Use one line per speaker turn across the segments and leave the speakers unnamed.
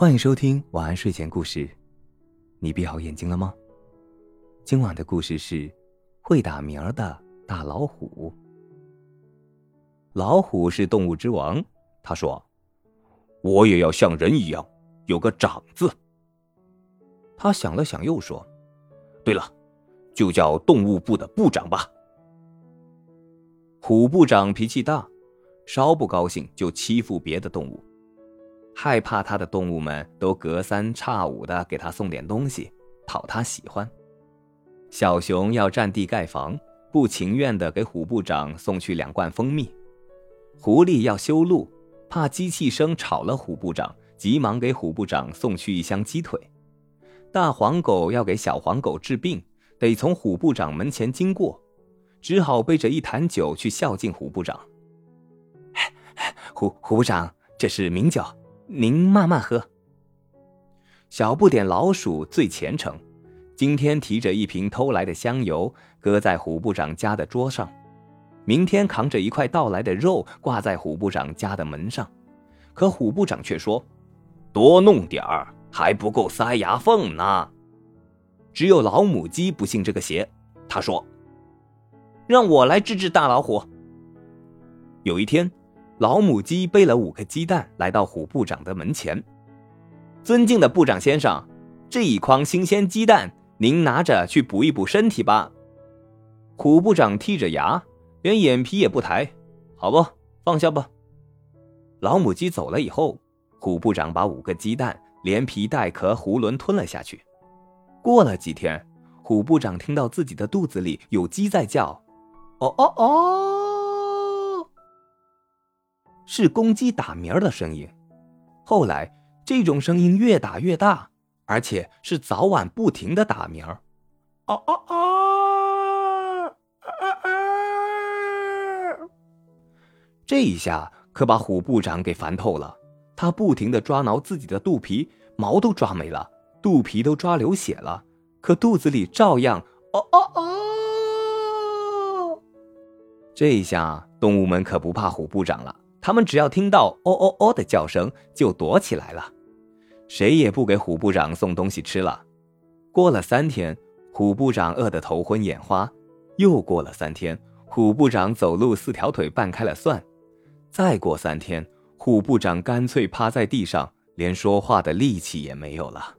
欢迎收听晚安睡前故事。你闭好眼睛了吗？今晚的故事是会打鸣儿的大老虎。老虎是动物之王，他说：“我也要像人一样有个长字。”他想了想，又说：“对了，就叫动物部的部长吧。”虎部长脾气大，稍不高兴就欺负别的动物，害怕他的动物们都隔三差五的给他送点东西，讨他喜欢。小熊要占地盖房，不情愿的给虎部长送去两罐蜂蜜；狐狸要修路，怕机器声吵了虎部长，急忙给虎部长送去一箱鸡腿；大黄狗要给小黄狗治病，得从虎部长门前经过。只好背着一坛酒去孝敬虎部长。虎虎部长，这是名酒，您慢慢喝。小不点老鼠最虔诚，今天提着一瓶偷来的香油，搁在虎部长家的桌上；明天扛着一块盗来的肉，挂在虎部长家的门上。可虎部长却说：“多弄点儿，还不够塞牙缝呢。”只有老母鸡不信这个邪，他说。让我来治治大老虎。有一天，老母鸡背了五个鸡蛋来到虎部长的门前。尊敬的部长先生，这一筐新鲜鸡蛋，您拿着去补一补身体吧。虎部长剔着牙，连眼皮也不抬。好不，放下吧。老母鸡走了以后，虎部长把五个鸡蛋连皮带壳囫囵吞了下去。过了几天，虎部长听到自己的肚子里有鸡在叫。哦哦哦！是公鸡打鸣儿的声音。后来，这种声音越打越大，而且是早晚不停的打鸣儿。哦哦哦！这一下可把虎部长给烦透了。他不停的抓挠自己的肚皮，毛都抓没了，肚皮都抓流血了，可肚子里照样哦哦哦。这一下，动物们可不怕虎部长了。他们只要听到“哦哦哦”的叫声，就躲起来了，谁也不给虎部长送东西吃了。过了三天，虎部长饿得头昏眼花；又过了三天，虎部长走路四条腿半开了蒜；再过三天，虎部长干脆趴在地上，连说话的力气也没有了。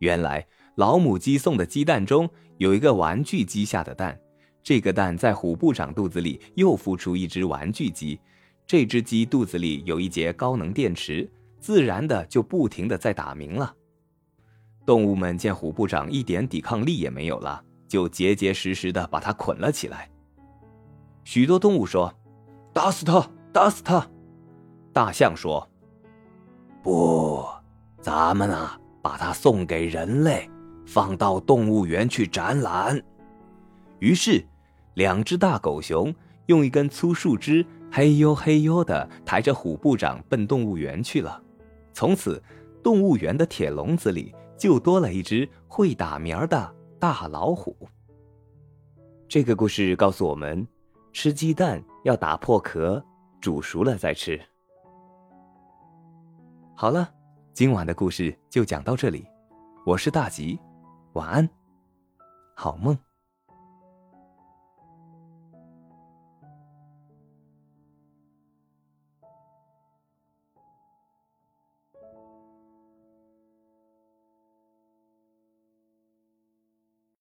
原来，老母鸡送的鸡蛋中有一个玩具鸡下的蛋。这个蛋在虎部长肚子里又孵出一只玩具鸡，这只鸡肚子里有一节高能电池，自然的就不停的在打鸣了。动物们见虎部长一点抵抗力也没有了，就结结实实的把它捆了起来。许多动物说：“打死他，打死他！”大象说：“不，咱们啊，把它送给人类，放到动物园去展览。”于是。两只大狗熊用一根粗树枝，嘿呦嘿呦的抬着虎部长奔动物园去了。从此，动物园的铁笼子里就多了一只会打鸣的大老虎。这个故事告诉我们，吃鸡蛋要打破壳，煮熟了再吃。好了，今晚的故事就讲到这里，我是大吉，晚安，好梦。